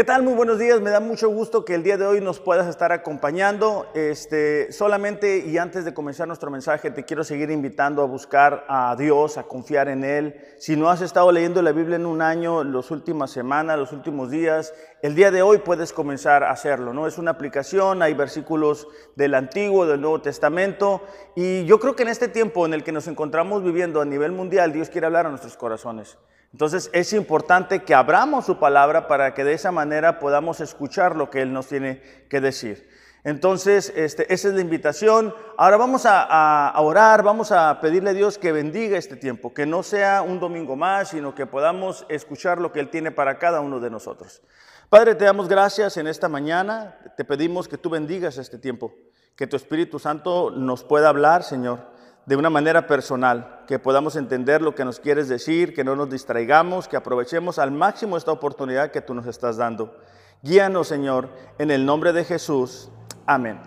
¿Qué tal? Muy buenos días. Me da mucho gusto que el día de hoy nos puedas estar acompañando. Este, solamente y antes de comenzar nuestro mensaje, te quiero seguir invitando a buscar a Dios, a confiar en Él. Si no has estado leyendo la Biblia en un año, las últimas semanas, los últimos días, el día de hoy puedes comenzar a hacerlo. ¿no? Es una aplicación, hay versículos del Antiguo, del Nuevo Testamento. Y yo creo que en este tiempo en el que nos encontramos viviendo a nivel mundial, Dios quiere hablar a nuestros corazones. Entonces es importante que abramos su palabra para que de esa manera podamos escuchar lo que Él nos tiene que decir. Entonces, este, esa es la invitación. Ahora vamos a, orar, vamos a pedirle a Dios que bendiga este tiempo, que no sea un domingo más, sino que podamos escuchar lo que Él tiene para cada uno de nosotros. Padre, te damos gracias en esta mañana, te pedimos que tú bendigas este tiempo, que tu Espíritu Santo nos pueda hablar, Señor de una manera personal, que podamos entender lo que nos quieres decir, que no nos distraigamos, que aprovechemos al máximo esta oportunidad que tú nos estás dando. Guíanos, Señor, en el nombre de Jesús. Amén.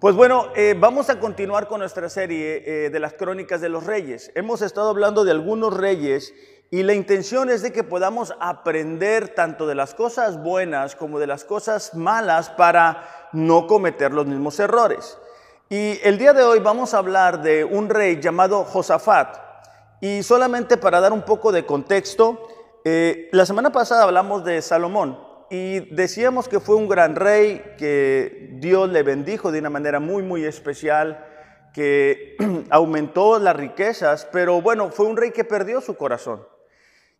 Pues bueno, eh, vamos a continuar con nuestra serie eh, de las crónicas de los reyes. Hemos estado hablando de algunos reyes y la intención es de que podamos aprender tanto de las cosas buenas como de las cosas malas para no cometer los mismos errores. Y el día de hoy vamos a hablar de un rey llamado Josafat. Y solamente para dar un poco de contexto, eh, la semana pasada hablamos de Salomón y decíamos que fue un gran rey, que Dios le bendijo de una manera muy, muy especial, que aumentó las riquezas, pero bueno, fue un rey que perdió su corazón.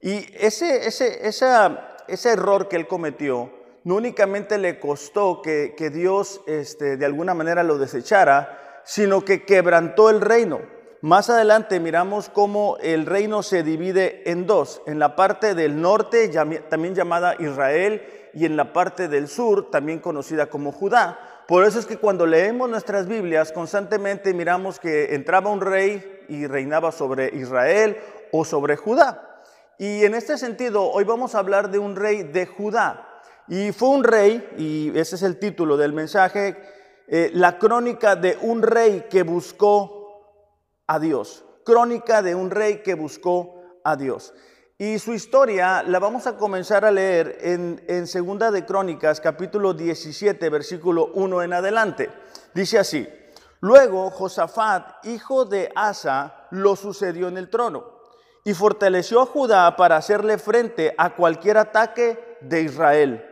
Y ese, ese, ese error que él cometió, no únicamente le costó que, Dios este, de alguna manera lo desechara, sino que quebrantó el reino. Más adelante miramos cómo el reino se divide en dos, en la parte del norte, también llamada Israel, y en la parte del sur, también conocida como Judá. Por eso es que cuando leemos nuestras Biblias, constantemente miramos que entraba un rey y reinaba sobre Israel o sobre Judá. Y en este sentido, hoy vamos a hablar de un rey de Judá. Y fue un rey, y ese es el título del mensaje, eh, la crónica de un rey que buscó a Dios. Crónica de un rey que buscó a Dios. Y su historia la vamos a comenzar a leer en, Segunda de Crónicas, capítulo 17, versículo 1 en adelante. Dice así, luego Josafat, hijo de Asa, lo sucedió en el trono y fortaleció a Judá para hacerle frente a cualquier ataque de Israel.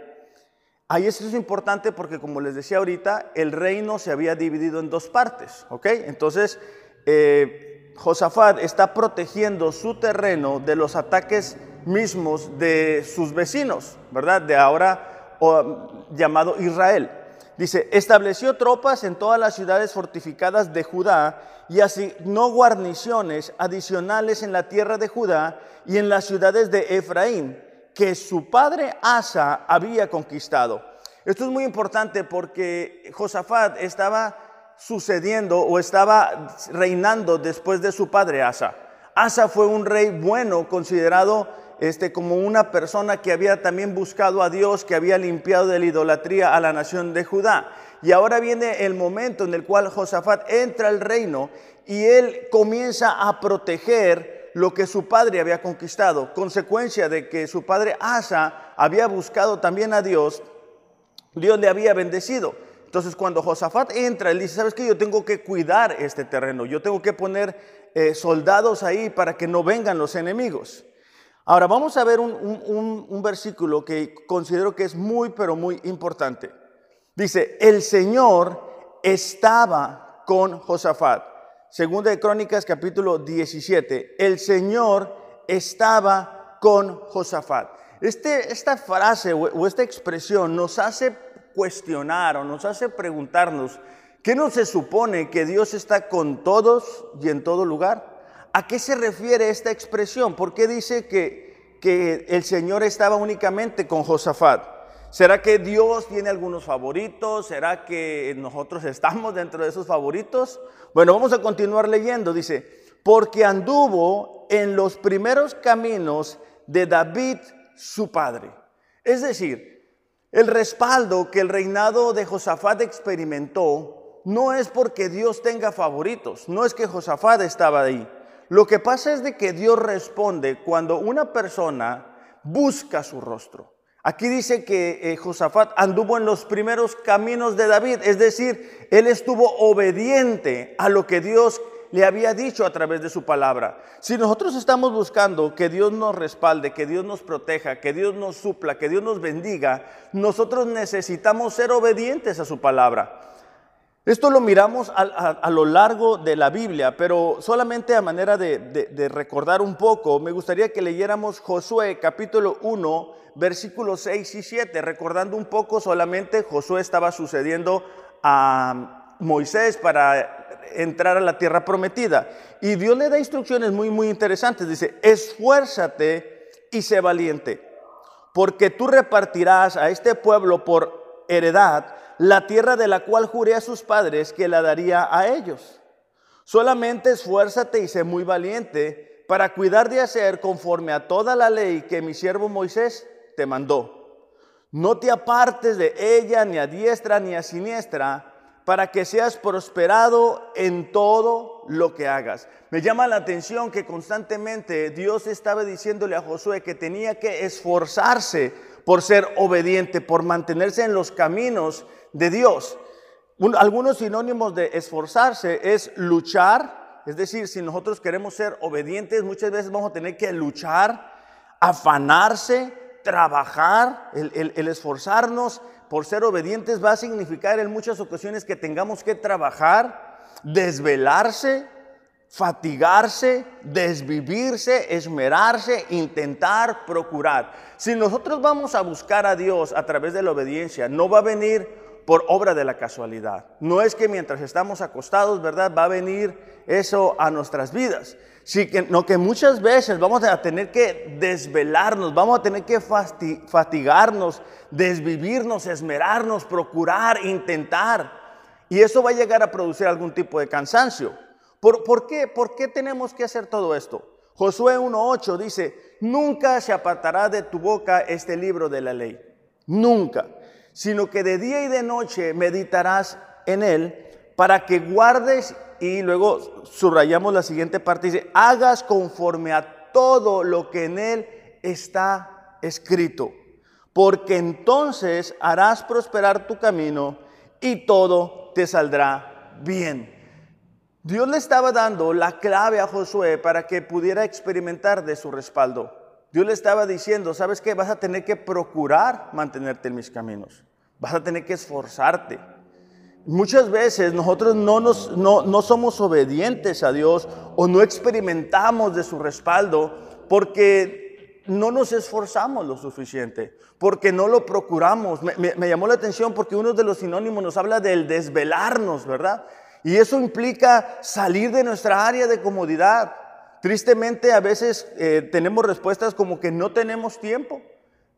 Ahí esto es importante porque, como les decía ahorita, el reino se había dividido en dos partes, ¿ok? Entonces, eh, Josafat está protegiendo su terreno de los ataques mismos de sus vecinos, ¿verdad? De ahora llamado Israel. Dice, estableció tropas en todas las ciudades fortificadas de Judá y asignó guarniciones adicionales en la tierra de Judá y en las ciudades de Efraín que su padre Asa había conquistado. Esto es muy importante porque Josafat estaba sucediendo o estaba reinando después de su padre Asa. Asa fue un rey bueno, considerado este, como una persona que había también buscado a Dios, que había limpiado de la idolatría a la nación de Judá. Y ahora viene el momento en el cual Josafat entra al reino y él comienza a proteger lo que su padre había conquistado, consecuencia de que su padre Asa había buscado también a Dios, Dios le había bendecido. Entonces cuando Josafat entra, él dice, ¿sabes qué? Yo tengo que cuidar este terreno, yo tengo que poner eh, soldados ahí para que no vengan los enemigos. Ahora vamos a ver un, un versículo que considero que es muy, pero muy importante. Dice, el Señor estaba con Josafat. Segunda de Crónicas capítulo 17, el Señor estaba con Josafat. Este, esta frase o, esta expresión nos hace cuestionar o nos hace preguntarnos, ¿qué no se supone que Dios está con todos y en todo lugar? ¿A qué se refiere esta expresión? ¿Por qué dice que, que el Señor estaba únicamente con Josafat? ¿Será que Dios tiene algunos favoritos? ¿Será que nosotros estamos dentro de esos favoritos? Bueno, vamos a continuar leyendo. Dice, porque anduvo en los primeros caminos de David, su padre. Es decir, el respaldo que el reinado de Josafat experimentó no es porque Dios tenga favoritos, no es que Josafat estaba ahí. Lo que pasa es de que Dios responde cuando una persona busca su rostro. Aquí dice que eh, Josafat anduvo en los primeros caminos de David, es decir, él estuvo obediente a lo que Dios le había dicho a través de su palabra. Si nosotros estamos buscando que Dios nos respalde, que Dios nos proteja, que Dios nos supla, que Dios nos bendiga, nosotros necesitamos ser obedientes a su palabra. Esto lo miramos a, lo largo de la Biblia, pero solamente a manera de, de, recordar un poco, me gustaría que leyéramos Josué capítulo 1, versículos 6 y 7, recordando un poco solamente, Josué estaba sucediendo a Moisés para entrar a la tierra prometida. Y Dios le da instrucciones muy, muy interesantes. Dice, esfuérzate y sé valiente, porque tú repartirás a este pueblo por heredad la tierra de la cual juré a sus padres que la daría a ellos. Solamente esfuérzate y sé muy valiente para cuidar de hacer conforme a toda la ley que mi siervo Moisés te mandó. No te apartes de ella ni a diestra ni a siniestra para que seas prosperado en todo lo que hagas. Me llama la atención que constantemente Dios estaba diciéndole a Josué que tenía que esforzarse por ser obediente, por mantenerse en los caminos de Dios. algunos sinónimos de esforzarse es luchar, es decir, si nosotros queremos ser obedientes, muchas veces vamos a tener que luchar, afanarse, trabajar, el, esforzarnos por ser obedientes va a significar en muchas ocasiones que tengamos que trabajar, desvelarse, fatigarse, desvivirse, esmerarse, intentar, procurar. Si nosotros vamos a buscar a Dios a través de la obediencia, no va a venir por obra de la casualidad. No es que mientras estamos acostados, ¿verdad? Va a venir eso a nuestras vidas. Sino que muchas veces vamos a tener que desvelarnos, vamos a tener que fatigarnos, desvivirnos, esmerarnos, procurar, intentar. Y eso va a llegar a producir algún tipo de cansancio. ¿Por, ¿por qué? ¿Por qué tenemos que hacer todo esto? Josué 1.8 dice, nunca se apartará de tu boca este libro de la ley. Nunca sino que de día y de noche meditarás en él para que guardes y luego subrayamos la siguiente parte, hagas conforme a todo lo que en él está escrito, porque entonces harás prosperar tu camino y todo te saldrá bien. Dios le estaba dando la clave a Josué para que pudiera experimentar de su respaldo. Dios le estaba diciendo, ¿sabes qué? Vas a tener que procurar mantenerte en mis caminos. Vas a tener que esforzarte. Muchas veces nosotros no, nos, no, somos obedientes a Dios o no experimentamos de su respaldo porque no nos esforzamos lo suficiente, porque no lo procuramos. Me, llamó la atención porque uno de los sinónimos nos habla del desvelarnos, ¿verdad? Y eso implica salir de nuestra área de comodidad. Tristemente a veces eh, tenemos respuestas como que no tenemos tiempo.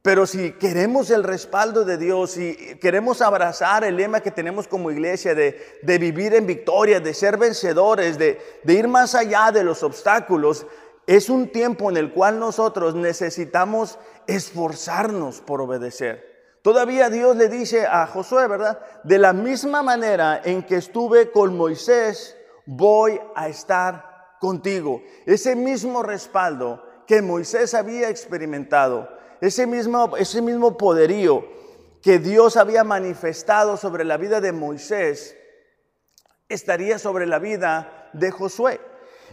Pero si queremos el respaldo de Dios, y queremos abrazar el lema que tenemos como iglesia de, vivir en victoria, de ser vencedores, de, de ir más allá de los obstáculos, es un tiempo en el cual nosotros necesitamos esforzarnos por obedecer. Todavía Dios le dice a Josué, ¿verdad? De la misma manera en que estuve con Moisés, voy a estar contigo. Ese mismo respaldo que Moisés había experimentado, ese mismo, ese mismo poderío que Dios había manifestado sobre la vida de Moisés, estaría sobre la vida de Josué.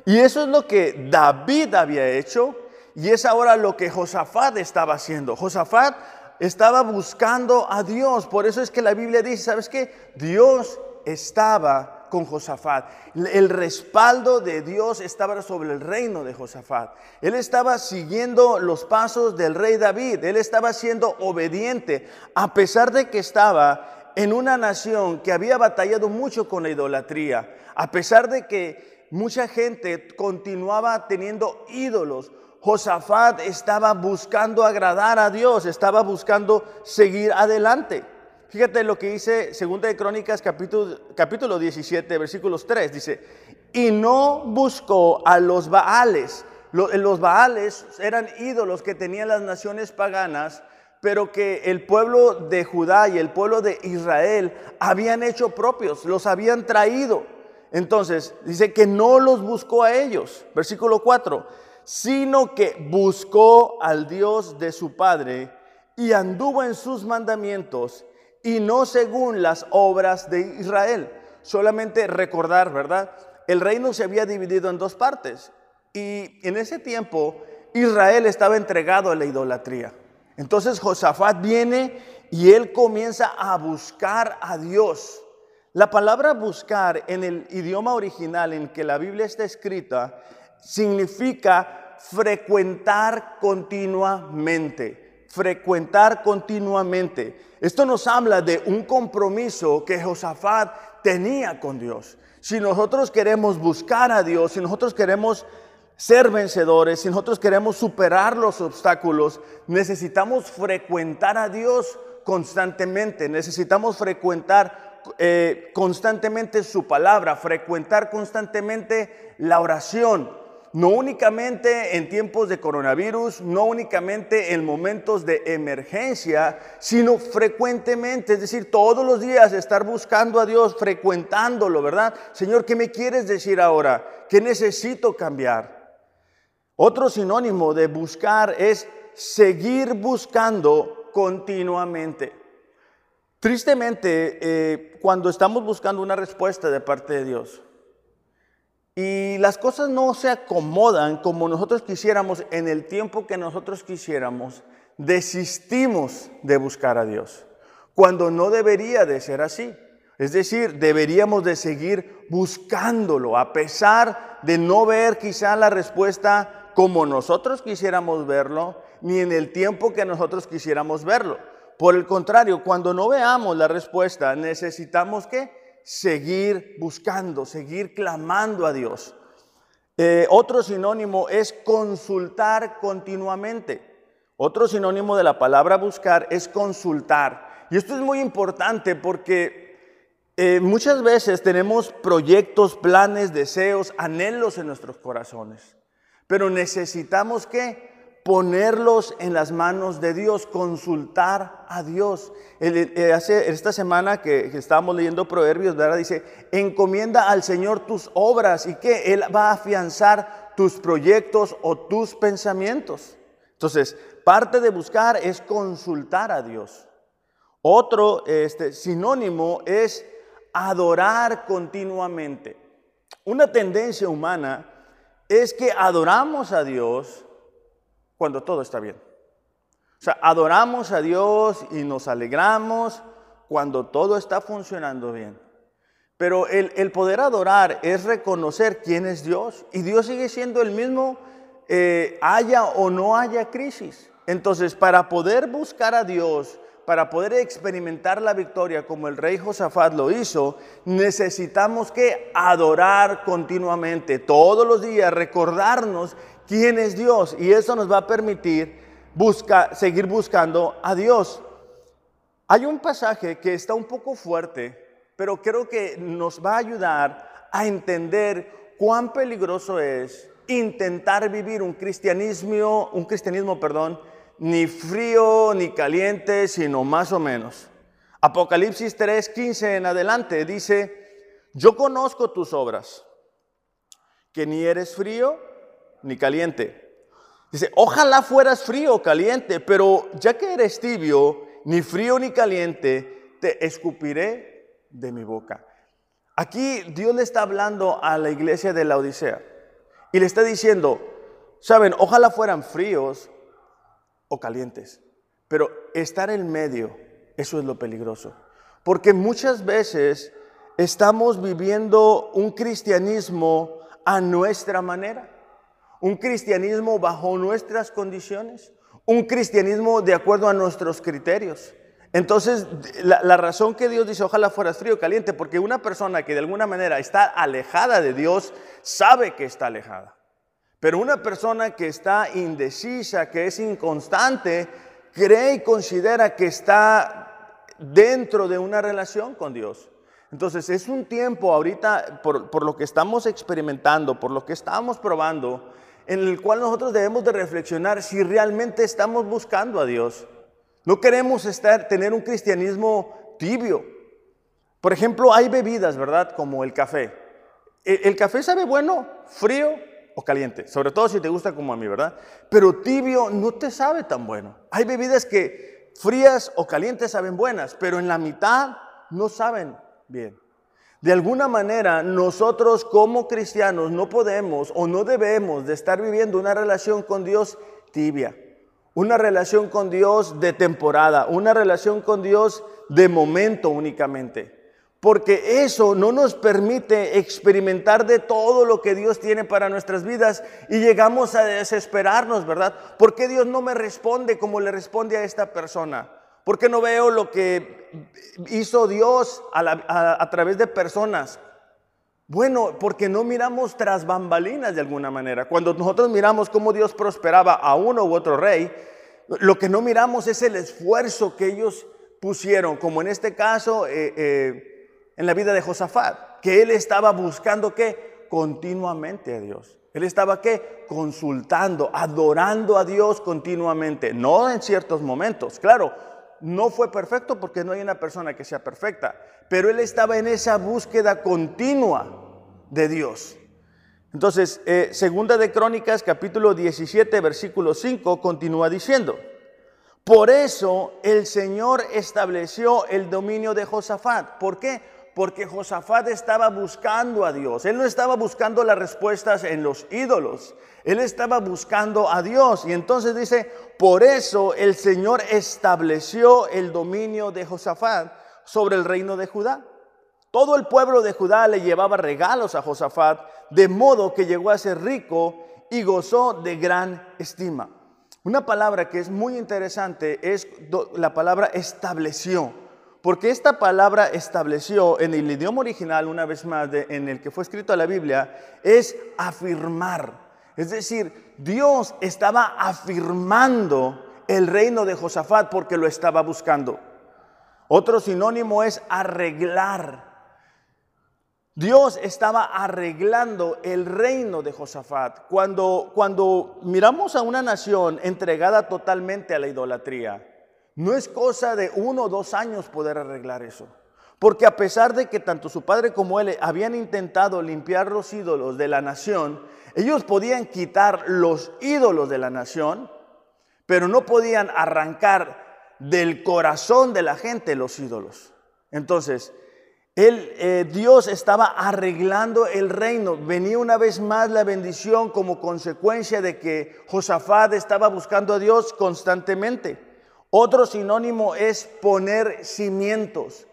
Y eso es lo que David había hecho y es ahora lo que Josafat estaba haciendo. Josafat estaba buscando a Dios. Por eso es que la Biblia dice, ¿sabes qué? Dios estaba con Josafat. El respaldo de Dios estaba sobre el reino de Josafat. Él estaba siguiendo los pasos del rey David. Él estaba siendo obediente, a pesar de que estaba en una nación que había batallado mucho con la idolatría, a pesar de que mucha gente continuaba teniendo ídolos. Josafat estaba buscando agradar a Dios, estaba buscando seguir adelante. Fíjate lo que dice 2 de Crónicas capítulo, capítulo 17, versículos 3. Dice, y no buscó a los Baales. Los Baales eran ídolos que tenían las naciones paganas, pero que el pueblo de Judá y el pueblo de Israel habían hecho propios, los habían traído. Entonces, dice que no los buscó a ellos, versículo 4, sino que buscó al Dios de su padre y anduvo en sus mandamientos y no según las obras de Israel. Solamente recordar, ¿verdad? El reino se había dividido en dos partes y en ese tiempo Israel estaba entregado a la idolatría. Entonces Josafat viene y él comienza a buscar a Dios. La palabra buscar en el idioma original en que la Biblia está escrita significa frecuentar continuamente, frecuentar continuamente. Esto nos habla de un compromiso que Josafat tenía con Dios. Si nosotros queremos buscar a Dios, si nosotros queremos ser vencedores, si nosotros queremos superar los obstáculos, necesitamos frecuentar a Dios constantemente, necesitamos frecuentar eh, constantemente su palabra, frecuentar constantemente la oración, no únicamente en tiempos de coronavirus, no únicamente en momentos de emergencia, sino frecuentemente, es decir, todos los días estar buscando a Dios, frecuentándolo, ¿verdad? Señor, ¿qué me quieres decir ahora? ¿Qué necesito cambiar? Otro sinónimo de buscar es seguir buscando continuamente. Tristemente, eh, cuando estamos buscando una respuesta de parte de Dios, y las cosas no se acomodan como nosotros quisiéramos en el tiempo que nosotros quisiéramos, desistimos de buscar a Dios, cuando no debería de ser así. Es decir, deberíamos de seguir buscándolo, a pesar de no ver quizá la respuesta como nosotros quisiéramos verlo, ni en el tiempo que nosotros quisiéramos verlo. Por el contrario, cuando no veamos la respuesta, necesitamos que seguir buscando, seguir clamando a Dios. Eh, otro sinónimo es consultar continuamente. Otro sinónimo de la palabra buscar es consultar. Y esto es muy importante porque eh, muchas veces tenemos proyectos, planes, deseos, anhelos en nuestros corazones. Pero necesitamos que ponerlos en las manos de Dios, consultar a Dios. Esta semana que, estábamos leyendo Proverbios. Dice, encomienda al Señor tus obras y que Él va a afianzar tus proyectos o tus pensamientos. Entonces, parte de buscar es consultar a Dios. Otro este, sinónimo es adorar continuamente. Una tendencia humana es que adoramos a Dios cuando todo está bien. O sea, adoramos a Dios y nos alegramos cuando todo está funcionando bien. Pero el, poder adorar es reconocer quién es Dios. Y Dios sigue siendo el mismo, eh, haya o no haya crisis. Entonces, para poder buscar a Dios, para poder experimentar la victoria como el rey Josafat lo hizo, necesitamos que adorar continuamente, todos los días, recordarnos quién es Dios. Y eso nos va a permitir seguir buscando a Dios. Hay un pasaje que está un poco fuerte, pero creo que nos va a ayudar a entender cuán peligroso es intentar vivir un cristianismo, un cristianismo, perdón, ni frío ni caliente, sino más o menos. Apocalipsis 3:15 en adelante dice, yo conozco tus obras, que ni eres frío ni caliente. Dice, ojalá fueras frío o caliente, pero ya que eres tibio, ni frío ni caliente, te escupiré de mi boca. Aquí Dios le está hablando a la iglesia de la Odisea y le está diciendo, saben, ojalá fueran fríos o calientes, pero estar en medio, eso es lo peligroso. Porque muchas veces estamos viviendo un cristianismo a nuestra manera un cristianismo bajo nuestras condiciones, un cristianismo de acuerdo a nuestros criterios. Entonces, la, razón que Dios dice, ojalá fueras frío o caliente, porque una persona que de alguna manera está alejada de Dios, sabe que está alejada. Pero una persona que está indecisa, que es inconstante, cree y considera que está dentro de una relación con Dios. Entonces, es un tiempo ahorita, por, por lo que estamos experimentando, por lo que estamos probando, en el cual nosotros debemos de reflexionar si realmente estamos buscando a Dios. No queremos estar, tener un cristianismo tibio. Por ejemplo, hay bebidas, ¿verdad? Como el café. El, el café sabe bueno, frío o caliente, sobre todo si te gusta como a mí, ¿verdad? Pero tibio no te sabe tan bueno. Hay bebidas que frías o calientes saben buenas, pero en la mitad no saben bien. De alguna manera, nosotros como cristianos no podemos o no debemos de estar viviendo una relación con Dios tibia, una relación con Dios de temporada, una relación con Dios de momento únicamente. Porque eso no nos permite experimentar de todo lo que Dios tiene para nuestras vidas y llegamos a desesperarnos, ¿verdad? ¿Por qué Dios no me responde como le responde a esta persona? ¿Por qué no veo lo que hizo Dios a, través de personas? Bueno, porque no miramos tras bambalinas de alguna manera. Cuando nosotros miramos cómo Dios prosperaba a uno u otro rey, lo que no miramos es el esfuerzo que ellos pusieron, como en este caso eh, eh, en la vida de Josafat, que él estaba buscando qué? Continuamente a Dios. Él estaba qué? Consultando, adorando a Dios continuamente, no en ciertos momentos. Claro, no fue perfecto porque no hay una persona que sea perfecta, pero él estaba en esa búsqueda continua de Dios. Entonces, eh, segunda de Crónicas, capítulo 17, versículo 5, continúa diciendo, por eso el Señor estableció el dominio de Josafat. ¿Por qué? Porque Josafat estaba buscando a Dios. Él no estaba buscando las respuestas en los ídolos. Él estaba buscando a Dios. Y entonces dice, por eso el Señor estableció el dominio de Josafat sobre el reino de Judá. Todo el pueblo de Judá le llevaba regalos a Josafat, de modo que llegó a ser rico y gozó de gran estima. Una palabra que es muy interesante es la palabra estableció, porque esta palabra estableció en el idioma original, una vez más, en el que fue escrito la Biblia, es afirmar. Es decir, Dios estaba afirmando el reino de Josafat porque lo estaba buscando. Otro sinónimo es arreglar. Dios estaba arreglando el reino de Josafat. Cuando, cuando miramos a una nación entregada totalmente a la idolatría, no es cosa de uno o dos años poder arreglar eso. Porque a pesar de que tanto su padre como él habían intentado limpiar los ídolos de la nación, ellos podían quitar los ídolos de la nación, pero no podían arrancar del corazón de la gente los ídolos. Entonces, él, eh, Dios estaba arreglando el reino. Venía una vez más la bendición como consecuencia de que Josafat estaba buscando a Dios constantemente. Otro sinónimo es poner cimientos.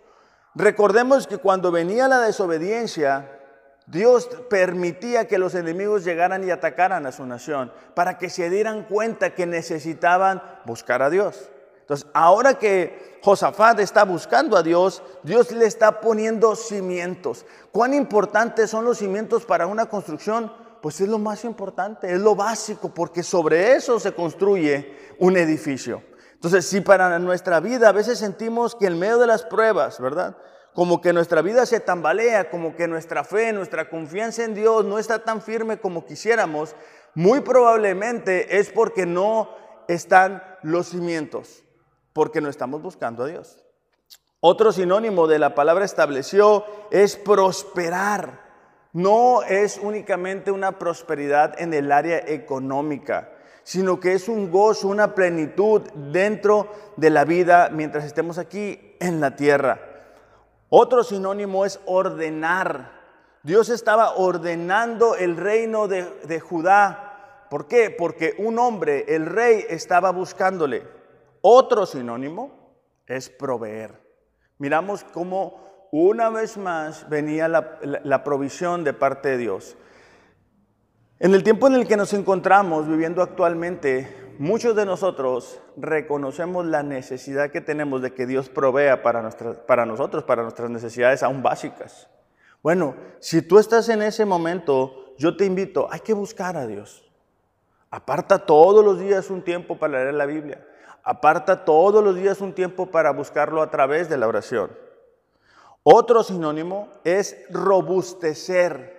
Recordemos que cuando venía la desobediencia, Dios permitía que los enemigos llegaran y atacaran a su nación para que se dieran cuenta que necesitaban buscar a Dios. Entonces, ahora que Josafat está buscando a Dios, Dios le está poniendo cimientos. ¿Cuán importantes son los cimientos para una construcción? Pues es lo más importante, es lo básico, porque sobre eso se construye un edificio. Entonces, si para nuestra vida a veces sentimos que en medio de las pruebas, ¿verdad? como que nuestra vida se tambalea, como que nuestra fe, nuestra confianza en Dios no está tan firme como quisiéramos, muy probablemente es porque no están los cimientos, porque no estamos buscando a Dios. Otro sinónimo de la palabra estableció es prosperar. No es únicamente una prosperidad en el área económica, sino que es un gozo, una plenitud dentro de la vida mientras estemos aquí en la tierra. Otro sinónimo es ordenar. Dios estaba ordenando el reino de, Judá. ¿Por qué? Porque un hombre, el rey, estaba buscándole. Otro sinónimo es proveer. Miramos cómo una vez más venía la provisión de parte de Dios. En el tiempo en el que nos encontramos viviendo actualmente, muchos de nosotros reconocemos la necesidad que tenemos de que Dios provea para, para nosotros, para nuestras necesidades aún básicas. Bueno, si tú estás en ese momento, yo te invito, hay que buscar a Dios. Aparta todos los días un tiempo para leer la Biblia. Aparta todos los días un tiempo para buscarlo a través de la oración. Otro sinónimo es robustecer.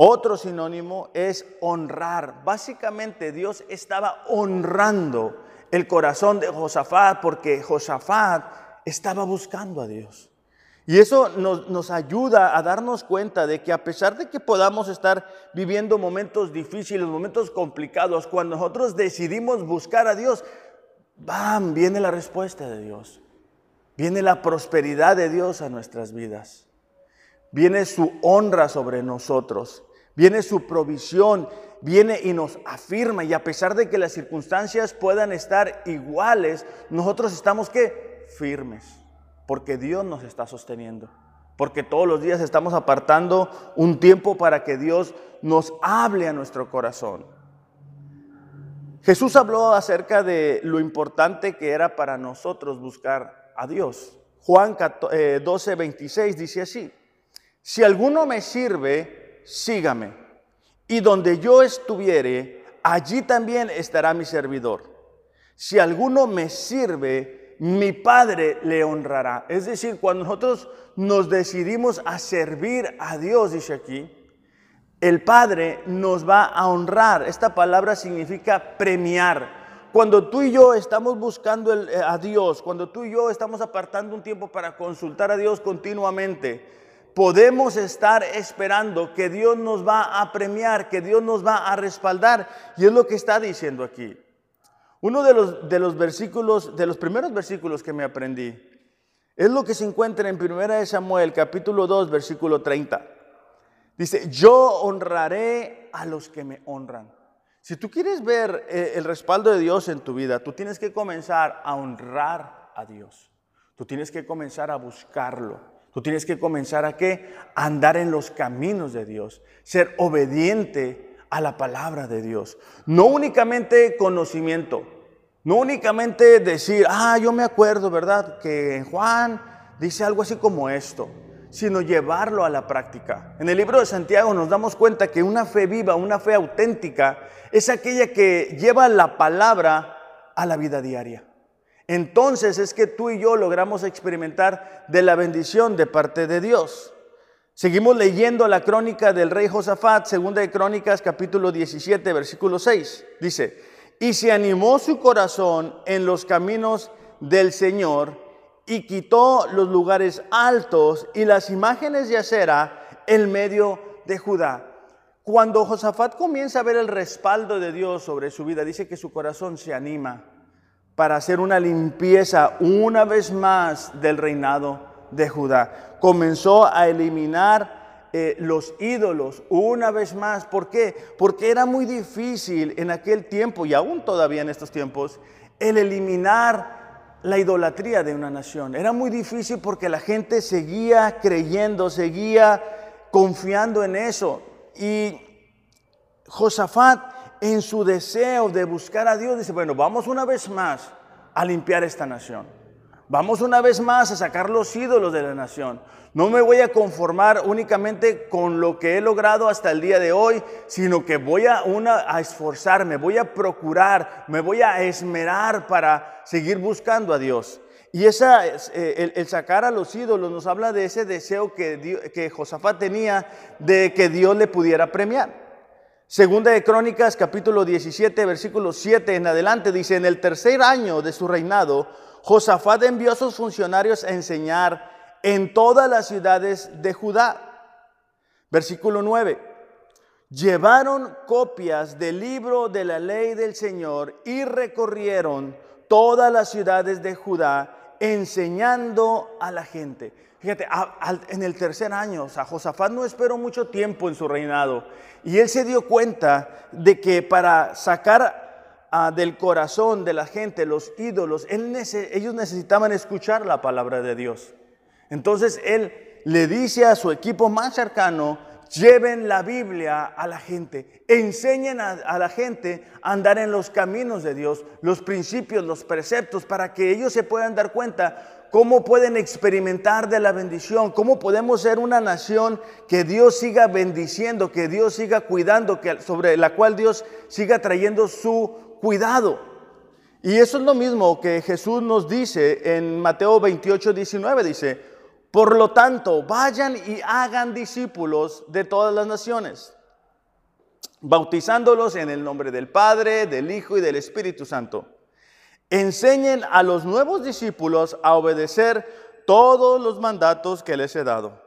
Otro sinónimo es honrar. Básicamente Dios estaba honrando el corazón de Josafat porque Josafat estaba buscando a Dios. Y eso nos, ayuda a darnos cuenta de que a pesar de que podamos estar viviendo momentos difíciles, momentos complicados, cuando nosotros decidimos buscar a Dios, ¡bam! Viene la respuesta de Dios. Viene la prosperidad de Dios a nuestras vidas. Viene su honra sobre nosotros. Viene su provisión. Viene y nos afirma. Y a pesar de que las circunstancias puedan estar iguales, nosotros estamos que firmes. Porque Dios nos está sosteniendo. Porque todos los días estamos apartando un tiempo para que Dios nos hable a nuestro corazón. Jesús habló acerca de lo importante que era para nosotros buscar a Dios. Juan 12, 26 eh, dice así, si alguno me sirve, sígame, y donde yo estuviere, allí también estará mi servidor. Si alguno me sirve, mi Padre le honrará. Es decir, cuando nosotros nos decidimos a servir a Dios, dice aquí, el Padre nos va a honrar. Esta palabra significa premiar. Cuando tú y yo estamos buscando eh, a Dios, cuando tú y yo estamos apartando un tiempo para consultar a Dios continuamente, podemos estar esperando que Dios nos va a premiar, que Dios nos va a respaldar. Y es lo que está diciendo aquí. Uno de los, de los versículos, de los primeros versículos que me aprendí, es lo que se encuentra en 1 Samuel capítulo 2, versículo 30. Dice, yo honraré a los que me honran. Si tú quieres ver eh, el respaldo de Dios en tu vida, tú tienes que comenzar a honrar a Dios. Tú tienes que comenzar a buscarlo. Tú tienes que comenzar a qué? Andar en los caminos de Dios. Ser obediente a la palabra de Dios. No únicamente conocimiento. No únicamente decir, ah, yo me acuerdo, ¿verdad? Que Juan dice algo así como esto sino llevarlo a la práctica. En el libro de Santiago nos damos cuenta que una fe viva, una fe auténtica, es aquella que lleva la palabra a la vida diaria. Entonces es que tú y yo logramos experimentar de la bendición de parte de Dios. Seguimos leyendo la crónica del rey Josafat, segunda de Crónicas, capítulo 17, versículo 6. Dice, y se animó su corazón en los caminos del Señor y quitó los lugares altos y las imágenes de acera en medio de Judá. Cuando Josafat comienza a ver el respaldo de Dios sobre su vida, dice que su corazón se anima para hacer una limpieza una vez más del reinado de Judá. Comenzó a eliminar eh, los ídolos una vez más. ¿Por qué? Porque era muy difícil en aquel tiempo y aún todavía en estos tiempos el eliminar la idolatría de una nación. Era muy difícil porque la gente seguía creyendo, seguía confiando en eso. Y Josafat, en su deseo de buscar a Dios, dice, bueno, vamos una vez más a limpiar esta nación. Vamos una vez más a sacar los ídolos de la nación. No me voy a conformar únicamente con lo que he logrado hasta el día de hoy, sino que voy a, una, a esforzarme, voy a procurar, me voy a esmerar para seguir buscando a Dios. Y esa, eh, el, sacar a los ídolos nos habla de ese deseo que, que Josafat tenía de que Dios le pudiera premiar. Segunda de Crónicas, capítulo 17, versículo 7 en adelante, dice, en el tercer año de su reinado, Josafat envió a sus funcionarios a enseñar en todas las ciudades de Judá. Versículo 9. Llevaron copias del libro de la ley del Señor y recorrieron todas las ciudades de Judá enseñando a la gente. Fíjate, en el tercer año, o Josafat no esperó mucho tiempo en su reinado y él se dio cuenta de que para sacar ah, del corazón de la gente los ídolos, ellos necesitaban escuchar la palabra de Dios. Entonces él le dice a su equipo más cercano, lleven la Biblia a la gente, enseñen a, la gente a andar en los caminos de Dios, los principios, los preceptos, para que ellos se puedan dar cuenta cómo pueden experimentar de la bendición, cómo podemos ser una nación que Dios siga bendiciendo, que Dios siga cuidando, que, sobre la cual Dios siga trayendo su cuidado. Y eso es lo mismo que Jesús nos dice en Mateo 28, 19, dice, por lo tanto, vayan y hagan discípulos de todas las naciones, bautizándolos en el nombre del Padre, del Hijo y del Espíritu Santo. Enseñen a los nuevos discípulos a obedecer todos los mandatos que les he dado.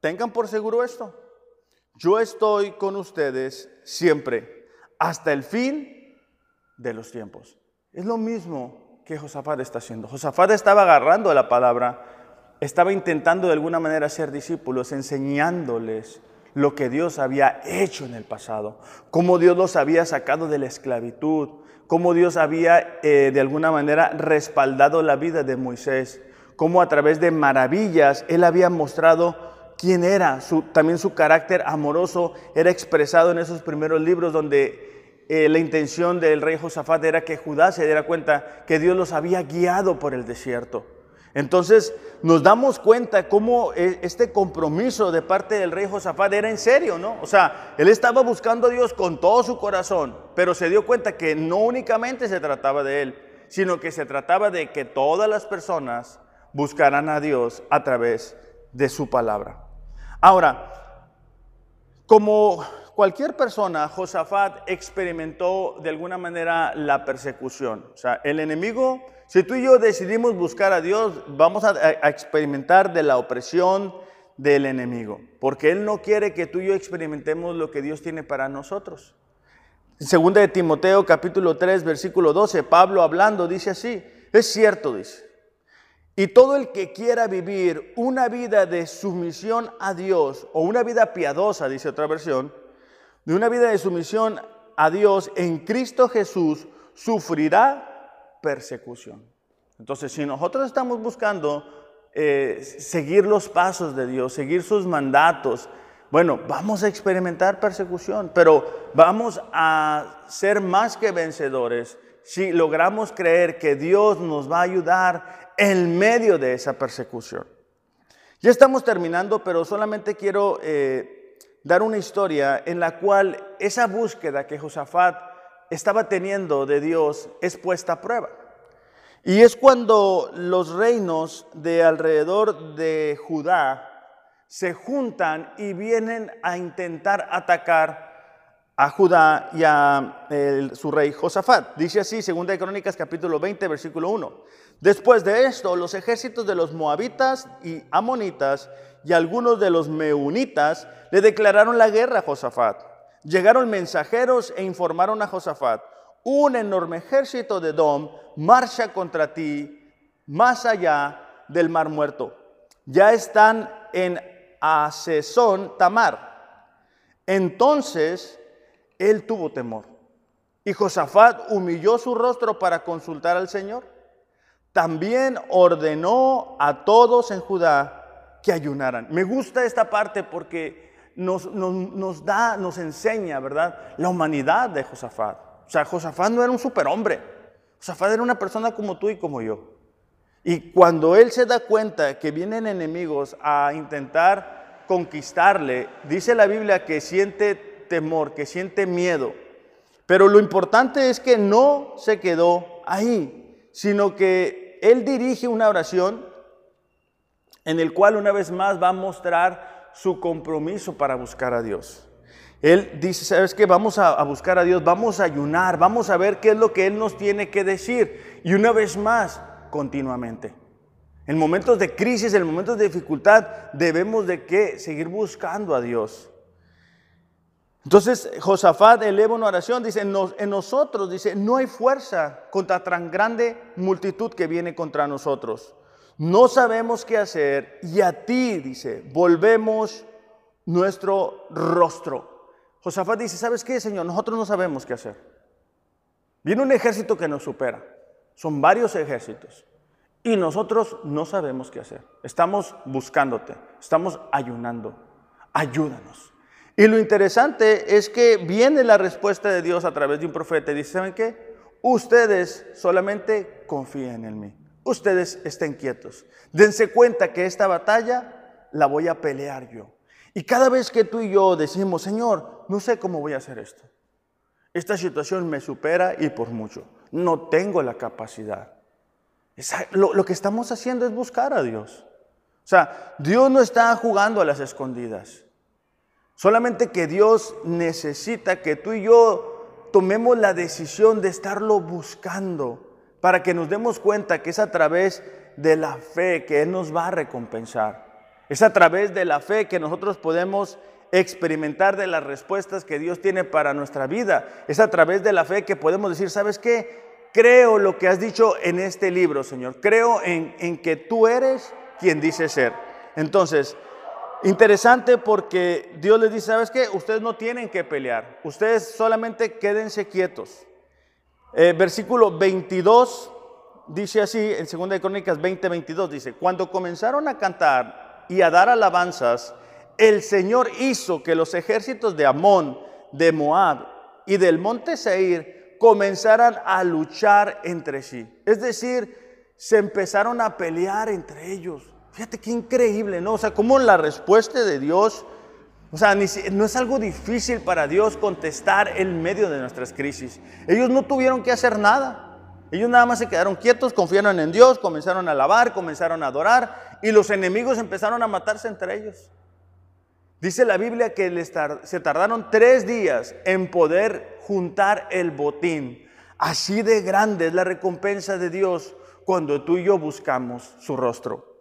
Tengan por seguro esto. Yo estoy con ustedes siempre, hasta el fin de los tiempos. Es lo mismo ¿qué Josafat está haciendo? Josafat estaba agarrando la palabra, estaba intentando de alguna manera ser discípulos, enseñándoles lo que Dios había hecho en el pasado, cómo Dios los había sacado de la esclavitud, cómo Dios había eh, de alguna manera respaldado la vida de Moisés, cómo a través de maravillas Él había mostrado quién era, también su carácter amoroso era expresado en esos primeros libros donde eh, la intención del rey Josafat era que Judá se diera cuenta que Dios los había guiado por el desierto. Entonces nos damos cuenta cómo eh, este compromiso de parte del rey Josafat era en serio, ¿no? O sea, él estaba buscando a Dios con todo su corazón, pero se dio cuenta que no únicamente se trataba de él, sino que se trataba de que todas las personas buscaran a Dios a través de su palabra. Ahora, como cualquier persona, Josafat experimentó de alguna manera la persecución. O sea, el enemigo, si tú y yo decidimos buscar a Dios, vamos a, experimentar de la opresión del enemigo, porque Él no quiere que tú y yo experimentemos lo que Dios tiene para nosotros. Segunda de Timoteo capítulo 3 versículo 12, Pablo hablando dice así, es cierto, dice, y todo el que quiera vivir una vida de sumisión a Dios, o una vida piadosa, dice otra versión, de una vida de sumisión a Dios en Cristo Jesús, sufrirá persecución. Entonces, si nosotros estamos buscando eh, seguir los pasos de Dios, seguir sus mandatos, bueno, vamos a experimentar persecución, pero vamos a ser más que vencedores si logramos creer que Dios nos va a ayudar en medio de esa persecución. Ya estamos terminando, pero solamente quiero eh, dar una historia en la cual esa búsqueda que Josafat estaba teniendo de Dios es puesta a prueba. Y es cuando los reinos de alrededor de Judá se juntan y vienen a intentar atacar a Judá y a su rey Josafat. Dice así, 2 de Crónicas capítulo 20, versículo 1. Después de esto, los ejércitos de los moabitas y amonitas y algunos de los meunitas le declararon la guerra a Josafat. Llegaron mensajeros e informaron a Josafat, un enorme ejército de Dom marcha contra ti más allá del mar muerto. Ya están en Asesón Tamar. Entonces él tuvo temor. Y Josafat humilló su rostro para consultar al Señor. También ordenó a todos en Judá que ayunaran. Me gusta esta parte porque nos, nos, da, nos enseña, ¿verdad? La humanidad de Josafat. O sea, Josafat no era un superhombre. Josafat era una persona como tú y como yo. Y cuando él se da cuenta que vienen enemigos a intentar conquistarle, dice la Biblia que siente temor, que siente miedo. Pero lo importante es que no se quedó ahí, sino que él dirige una oración en el cual una vez más va a mostrar su compromiso para buscar a Dios. Él dice, ¿sabes qué? Vamos a, a, buscar a Dios, vamos a ayunar, vamos a ver qué es lo que Él nos tiene que decir. Y una vez más, continuamente. En momentos de crisis, en momentos de dificultad, debemos de qué? Seguir buscando a Dios. Entonces Josafat eleva una oración, dice, en, nosotros, dice, no hay fuerza contra tan grande multitud que viene contra nosotros. No sabemos qué hacer y a ti, dice, volvemos nuestro rostro. Josafat dice, ¿sabes qué, Señor? Nosotros no sabemos qué hacer. Viene un ejército que nos supera. Son varios ejércitos. Y nosotros no sabemos qué hacer. Estamos buscándote, estamos ayunando. Ayúdanos. Y lo interesante es que viene la respuesta de Dios a través de un profeta y dice, ¿saben qué? Ustedes solamente confíen en mí. Ustedes estén quietos. Dense cuenta que esta batalla la voy a pelear yo. Y cada vez que tú y yo decimos, Señor, no sé cómo voy a hacer esto. Esta situación me supera y por mucho. No tengo la capacidad. Lo, lo que estamos haciendo es buscar a Dios. O sea, Dios no está jugando a las escondidas. Solamente que Dios necesita que tú y yo tomemos la decisión de estarlo buscando para que nos demos cuenta que es a través de la fe que Él nos va a recompensar. Es a través de la fe que nosotros podemos experimentar de las respuestas que Dios tiene para nuestra vida. Es a través de la fe que podemos decir, ¿sabes qué? creo lo que has dicho en este libro, Señor. Creo en, en que tú eres quien dice ser. Entonces, interesante porque Dios les dice, ¿sabes qué? Ustedes no tienen que pelear. Ustedes solamente quédense quietos. Eh, versículo 22 dice así, en 2 de Crónicas 20, 22, dice, cuando comenzaron a cantar y a dar alabanzas, el Señor hizo que los ejércitos de Amón, de Moab y del monte Seir comenzaran a luchar entre sí. Es decir, se empezaron a pelear entre ellos. Fíjate qué increíble, ¿no? O sea, cómo la respuesta de Dios, o sea, no es algo difícil para Dios contestar en medio de nuestras crisis. Ellos no tuvieron que hacer nada. Ellos nada más se quedaron quietos, confiaron en Dios, comenzaron a alabar, comenzaron a adorar y los enemigos empezaron a matarse entre ellos. Dice la Biblia que se tardaron tres días en poder juntar el botín. Así de grande es la recompensa de Dios cuando tú y yo buscamos su rostro.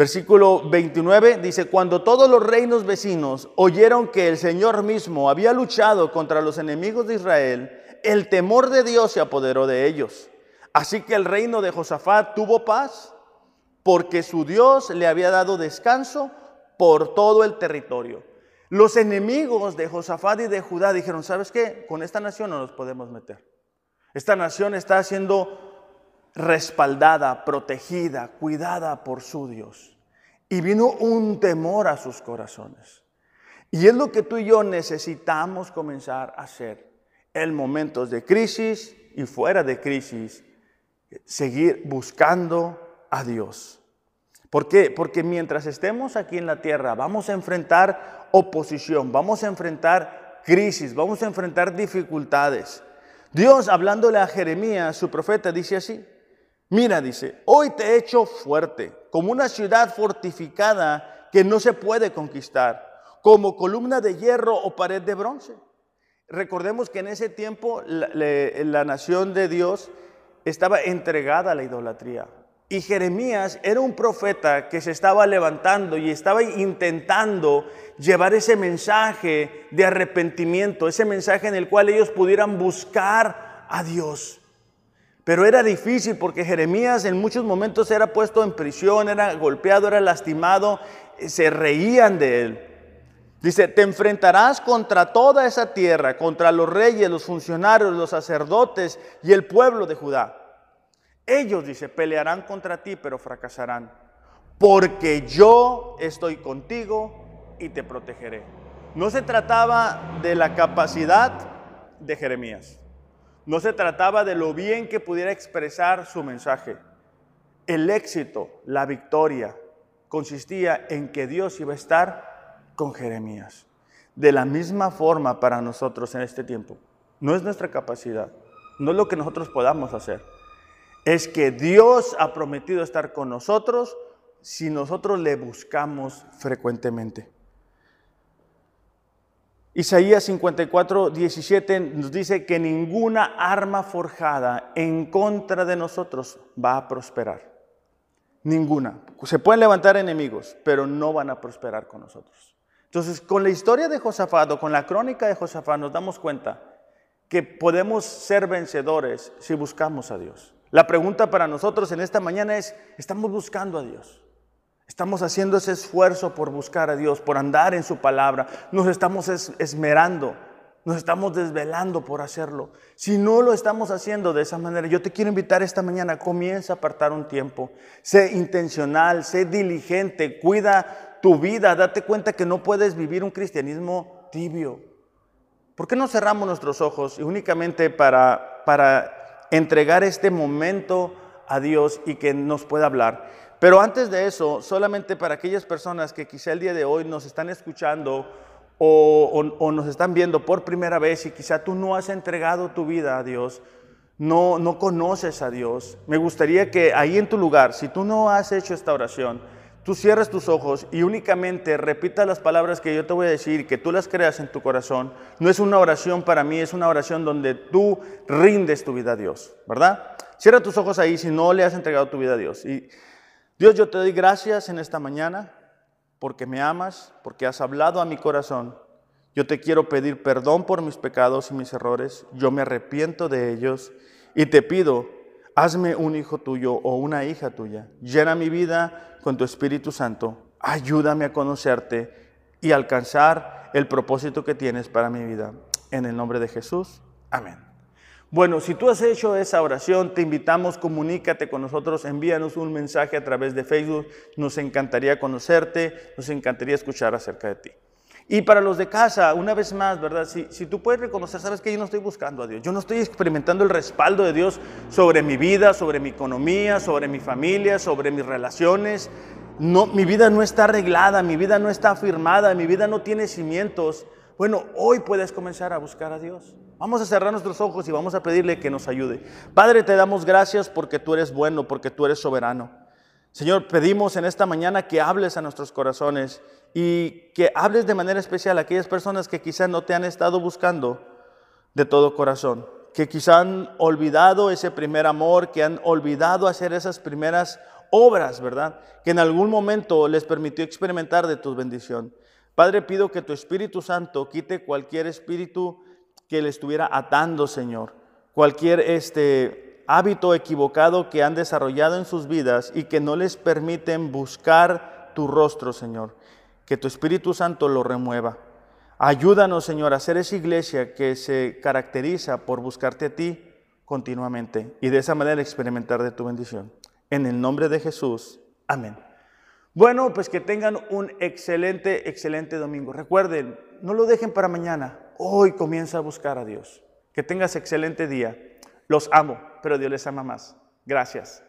Versículo 29 dice, cuando todos los reinos vecinos oyeron que el Señor mismo había luchado contra los enemigos de Israel, el temor de Dios se apoderó de ellos. Así que el reino de Josafat tuvo paz porque su Dios le había dado descanso por todo el territorio. Los enemigos de Josafat y de Judá dijeron, ¿sabes qué? Con esta nación no nos podemos meter. Esta nación está siendo respaldada, protegida, cuidada por su Dios. Y vino un temor a sus corazones. Y es lo que tú y yo necesitamos comenzar a hacer en momentos de crisis y fuera de crisis, seguir buscando a Dios. ¿Por qué? Porque mientras estemos aquí en la tierra vamos a enfrentar oposición, vamos a enfrentar crisis, vamos a enfrentar dificultades. Dios, hablándole a Jeremías, su profeta, dice así, mira, dice, hoy te he hecho fuerte, como una ciudad fortificada que no se puede conquistar, como columna de hierro o pared de bronce. Recordemos que en ese tiempo la, la nación de Dios estaba entregada a la idolatría. Y Jeremías era un profeta que se estaba levantando y estaba intentando llevar ese mensaje de arrepentimiento, ese mensaje en el cual ellos pudieran buscar a Dios. Pero era difícil porque Jeremías en muchos momentos era puesto en prisión, era golpeado, era lastimado, se reían de él. Dice, te enfrentarás contra toda esa tierra, contra los reyes, los funcionarios, los sacerdotes y el pueblo de Judá. Ellos, dice, pelearán contra ti, pero fracasarán. Porque yo estoy contigo y te protegeré. No se trataba de la capacidad de Jeremías. No se trataba de lo bien que pudiera expresar su mensaje. El éxito, la victoria, consistía en que Dios iba a estar con Jeremías. De la misma forma para nosotros en este tiempo. No es nuestra capacidad, no es lo que nosotros podamos hacer es que Dios ha prometido estar con nosotros si nosotros le buscamos frecuentemente. Isaías 54, 17 nos dice que ninguna arma forjada en contra de nosotros va a prosperar. Ninguna. Se pueden levantar enemigos, pero no van a prosperar con nosotros. Entonces, con la historia de Josafat o con la crónica de Josafat nos damos cuenta que podemos ser vencedores si buscamos a Dios. La pregunta para nosotros en esta mañana es, ¿estamos buscando a Dios? Estamos haciendo ese esfuerzo por buscar a Dios, por andar en su palabra. Nos estamos esmerando, nos estamos desvelando por hacerlo. Si no lo estamos haciendo de esa manera, yo te quiero invitar esta mañana, comienza a apartar un tiempo. Sé intencional, sé diligente, cuida tu vida, date cuenta que no puedes vivir un cristianismo tibio. ¿Por qué no cerramos nuestros ojos y únicamente para, para entregar este momento a Dios y que nos pueda hablar. Pero antes de eso, solamente para aquellas personas que quizá el día de hoy nos están escuchando o, nos están viendo por primera vez y quizá tú no has entregado tu vida a Dios, no, no conoces a Dios, me gustaría que ahí en tu lugar, si tú no has hecho esta oración, tú cierres tus ojos y únicamente repitas las palabras que yo te voy a decir, que tú las creas en tu corazón. No es una oración para mí, es una oración donde tú rindes tu vida a Dios, ¿verdad? Cierra tus ojos ahí si no le has entregado tu vida a Dios. Y Dios, yo te doy gracias en esta mañana porque me amas, porque has hablado a mi corazón. Yo te quiero pedir perdón por mis pecados y mis errores. Yo me arrepiento de ellos Y te pido, hazme un hijo tuyo o una hija tuya. Llena mi vida con tu Espíritu Santo. Ayúdame a conocerte y alcanzar el propósito que tienes para mi vida. En el nombre de Jesús. Amén. Bueno, si tú has hecho esa oración, te invitamos, comunícate con nosotros, envíanos un mensaje a través de Facebook. Nos encantaría conocerte, nos encantaría escuchar acerca de ti. Y para los de casa, una vez más, ¿verdad? Si, tú puedes reconocer, sabes que yo no estoy buscando a Dios, yo no estoy experimentando el respaldo de Dios sobre mi vida, sobre mi economía, sobre mi familia, sobre mis relaciones. No, mi vida no está arreglada, mi vida no está afirmada, mi vida no tiene cimientos. Bueno, hoy puedes comenzar a buscar a Dios. Vamos a cerrar nuestros ojos y vamos a pedirle que nos ayude. Padre, te damos gracias porque tú eres bueno, porque tú eres soberano. Señor, pedimos en esta mañana que hables a nuestros corazones y que hables de manera especial a aquellas personas que quizás no te han estado buscando de todo corazón, que quizás han olvidado ese primer amor, que han olvidado hacer esas primeras obras, ¿verdad? Que en algún momento les permitió experimentar de tu bendición. Padre, pido que tu Espíritu Santo quite cualquier espíritu que le estuviera atando, Señor, cualquier este hábito equivocado que han desarrollado en sus vidas y que no les permiten buscar tu rostro, Señor. Que tu Espíritu Santo lo remueva. Ayúdanos, Señor, a ser esa iglesia que se caracteriza por buscarte a ti continuamente y de esa manera experimentar de tu bendición. En el nombre de Jesús. Amén. Bueno, pues que tengan un excelente, excelente domingo. Recuerden, no lo dejen para mañana. Hoy comienza a buscar a Dios. Que tengas excelente día. Los amo, pero Dios les ama más. Gracias.